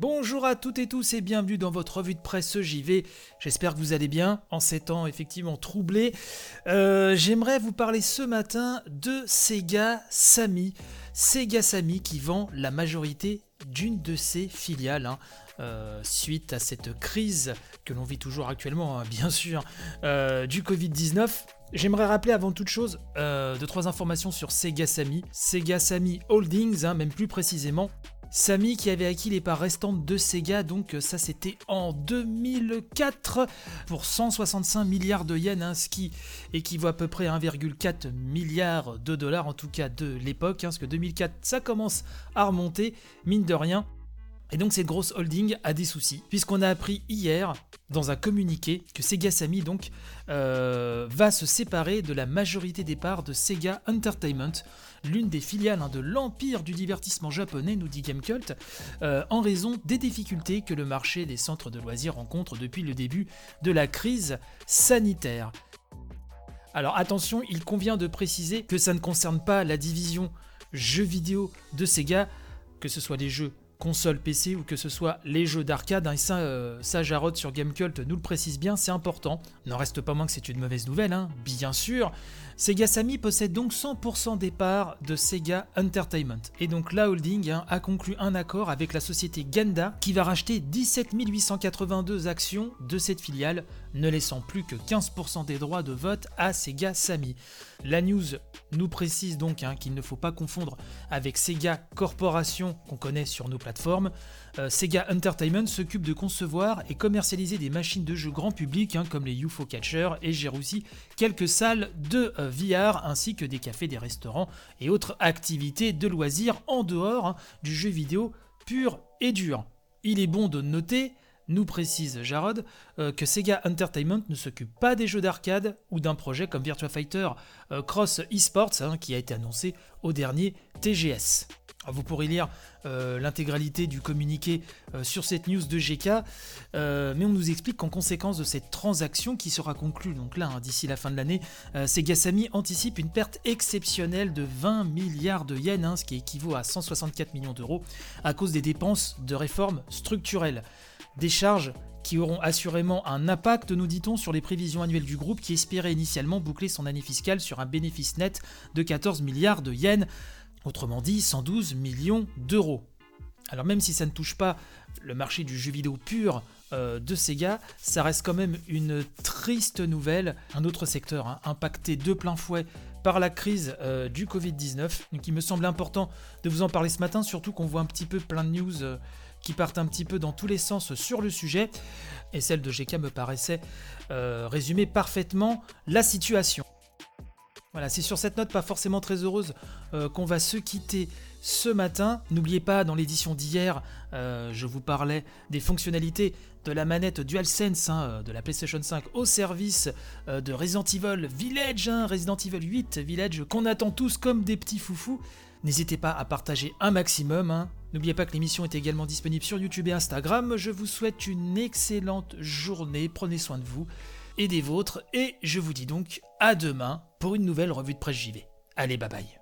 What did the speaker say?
Bonjour à toutes et tous et bienvenue dans votre revue de presse JV. J'espère que vous allez bien en ces temps effectivement troublés. Euh, j'aimerais vous parler ce matin de Sega Sammy. Sega Sammy qui vend la majorité d'une de ses filiales. Hein. Euh, suite à cette crise que l'on vit toujours actuellement, hein, bien sûr, euh, du Covid-19. J'aimerais rappeler avant toute chose deux trois informations sur Sega Sammy. Sega Sammy Holdings, hein, même plus précisément, Samy qui avait acquis les parts restantes de Sega, donc euh, ça c'était en 2004 pour 165 milliards de yens, hein, ce qui équivaut à peu près à 1,4 milliard de dollars, en tout cas de l'époque, hein, parce que 2004 ça commence à remonter, mine de rien. Et donc cette grosse holding a des soucis, puisqu'on a appris hier dans un communiqué que Sega Sammy donc euh, va se séparer de la majorité des parts de Sega Entertainment, l'une des filiales hein, de l'empire du divertissement japonais, nous dit Gamecult, euh, en raison des difficultés que le marché des centres de loisirs rencontre depuis le début de la crise sanitaire. Alors attention, il convient de préciser que ça ne concerne pas la division jeux vidéo de Sega, que ce soit les jeux console PC ou que ce soit les jeux d'arcade. Hein, et ça, euh, ça, Jarod sur Gamecult nous le précise bien, c'est important. N'en reste pas moins que c'est une mauvaise nouvelle, hein, bien sûr. Sega Sammy possède donc 100% des parts de Sega Entertainment. Et donc la holding hein, a conclu un accord avec la société Ganda qui va racheter 17 882 actions de cette filiale, ne laissant plus que 15% des droits de vote à Sega Sammy. La news nous précise donc hein, qu'il ne faut pas confondre avec Sega Corporation qu'on connaît sur nos plateformes. Euh, Sega Entertainment s'occupe de concevoir et commercialiser des machines de jeu grand public hein, comme les UFO Catcher et gère aussi quelques salles de euh, VR ainsi que des cafés, des restaurants et autres activités de loisirs en dehors hein, du jeu vidéo pur et dur. Il est bon de noter nous précise Jarod euh, que Sega Entertainment ne s'occupe pas des jeux d'arcade ou d'un projet comme Virtua Fighter euh, Cross Esports hein, qui a été annoncé au dernier TGS. vous pourrez lire euh, l'intégralité du communiqué sur cette news de GK, mais on nous explique qu'en conséquence de cette transaction qui sera conclue donc là hein, d'ici la fin de l'année, Sega Sammy anticipe une perte exceptionnelle de 20 milliards de yens, hein, ce qui équivaut à 164 millions d'euros, à cause des dépenses de réformes structurelles. Des charges qui auront assurément un impact, nous dit-on, sur les prévisions annuelles du groupe qui espérait initialement boucler son année fiscale sur un bénéfice net de 14 milliards de yens, autrement dit 112 millions d'euros. Alors même si ça ne touche pas le marché du jeu vidéo pur euh, de Sega, ça reste quand même une triste nouvelle. Un autre secteur hein, impacté de plein fouet par la crise euh, du Covid-19. Donc il me semble important de vous en parler ce matin, surtout qu'on voit un petit peu plein de news. Euh, qui partent un petit peu dans tous les sens sur le sujet, et celle de GK me paraissait euh, résumer parfaitement la situation. Voilà, c'est sur cette note pas forcément très heureuse euh, qu'on va se quitter ce matin. N'oubliez pas, dans l'édition d'hier, euh, je vous parlais des fonctionnalités de la manette DualSense hein, de la PlayStation 5 au service de Resident Evil Village, hein, Resident Evil 8 Village, qu'on attend tous comme des petits foufous. N'hésitez pas à partager un maximum. Hein. N'oubliez pas que l'émission est également disponible sur YouTube et Instagram. Je vous souhaite une excellente journée. Prenez soin de vous et des vôtres. Et je vous dis donc à demain pour une nouvelle revue de presse JV. Allez, bye bye.